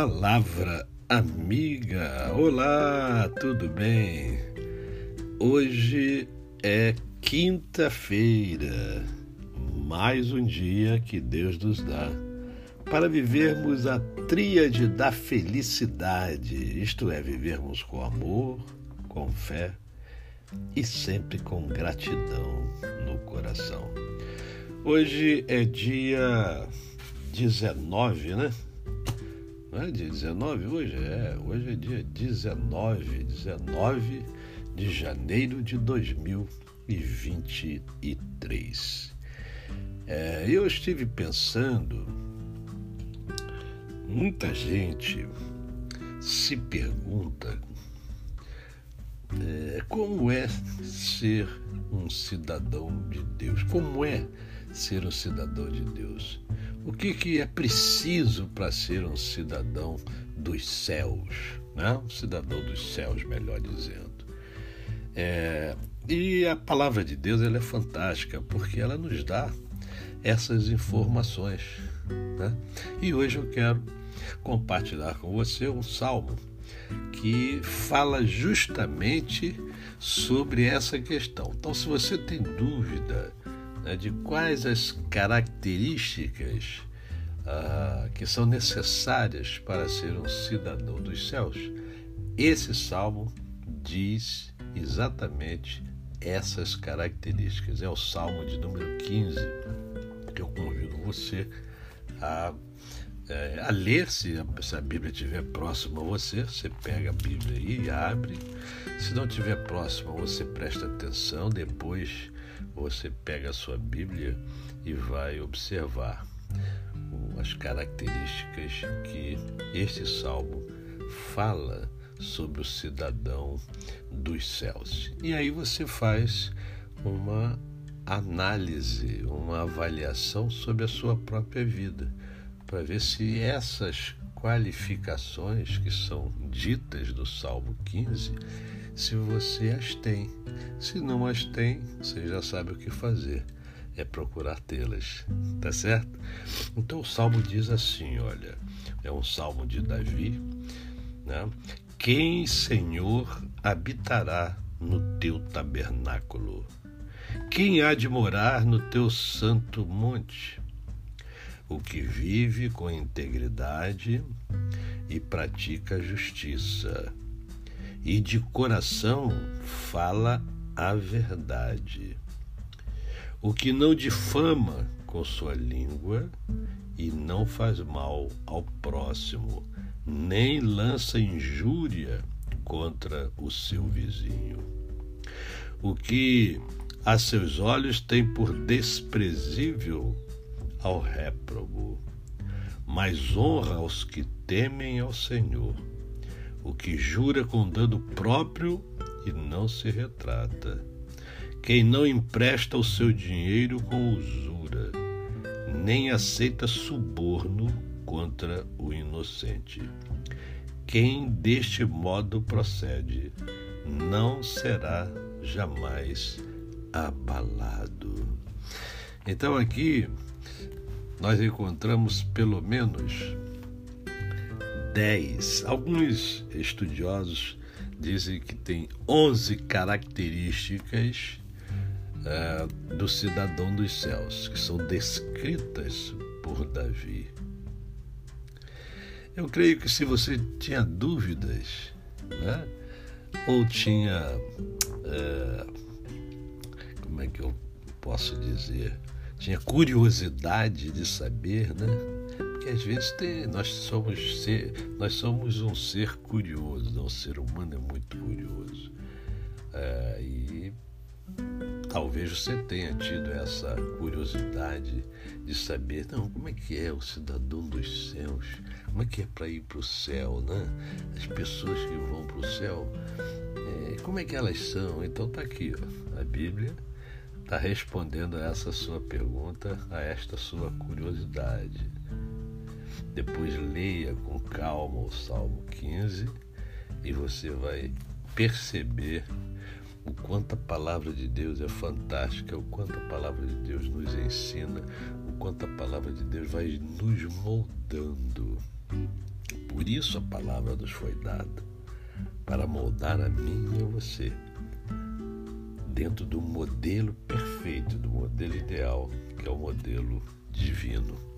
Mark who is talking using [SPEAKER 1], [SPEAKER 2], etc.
[SPEAKER 1] Palavra amiga. Olá, tudo bem? Hoje é quinta-feira, mais um dia que Deus nos dá para vivermos a tríade da felicidade, isto é, vivermos com amor, com fé e sempre com gratidão no coração. Hoje é dia 19, né? Não é dia 19 hoje? É, hoje é dia 19, 19 de janeiro de 2023. É, eu estive pensando, muita gente se pergunta é, como é ser um cidadão de Deus? Como é ser um cidadão de Deus? O que, que é preciso para ser um cidadão dos céus? Né? Um cidadão dos céus, melhor dizendo. É, e a palavra de Deus ela é fantástica porque ela nos dá essas informações. Né? E hoje eu quero compartilhar com você um salmo que fala justamente sobre essa questão. Então, se você tem dúvida né, de quais as características ah, que são necessárias para ser um cidadão dos céus, esse salmo diz exatamente essas características. É o salmo de número 15 que eu convido você a é, a ler, se a, se a Bíblia estiver próxima a você, você pega a Bíblia e abre. Se não estiver próxima, você presta atenção, depois você pega a sua Bíblia e vai observar as características que este salmo fala sobre o cidadão dos céus. E aí você faz uma análise, uma avaliação sobre a sua própria vida para ver se essas qualificações que são ditas do Salmo 15, se você as tem. Se não as tem, você já sabe o que fazer. É procurar tê-las, tá certo? Então o salmo diz assim: olha, é um salmo de Davi, né? Quem, Senhor, habitará no teu tabernáculo? Quem há de morar no teu santo monte? o que vive com integridade e pratica justiça, e de coração fala a verdade. O que não difama com sua língua e não faz mal ao próximo, nem lança injúria contra o seu vizinho. O que a seus olhos tem por desprezível ao réprobo, mas honra aos que temem ao Senhor, o que jura com dano próprio e não se retrata, quem não empresta o seu dinheiro com usura, nem aceita suborno contra o inocente. Quem deste modo procede não será jamais abalado. Então aqui nós encontramos pelo menos dez. Alguns estudiosos dizem que tem onze características é, do cidadão dos céus, que são descritas por Davi. Eu creio que se você tinha dúvidas, né, ou tinha. É, como é que eu posso dizer? tinha curiosidade de saber, né? Às vezes tem, nós somos ser, nós somos um ser curioso, o ser humano é muito curioso. É, e talvez você tenha tido essa curiosidade de saber, não, como é que é o cidadão dos céus? Como é que é para ir para o céu, né? As pessoas que vão para o céu, é, como é que elas são? Então tá aqui, ó, a Bíblia está respondendo a essa sua pergunta, a esta sua curiosidade. Depois leia com calma o Salmo 15 e você vai perceber o quanto a palavra de Deus é fantástica, o quanto a palavra de Deus nos ensina, o quanto a palavra de Deus vai nos moldando. Por isso a palavra nos foi dada para moldar a mim e a você dentro do modelo perfeito, do modelo ideal, que é o modelo divino.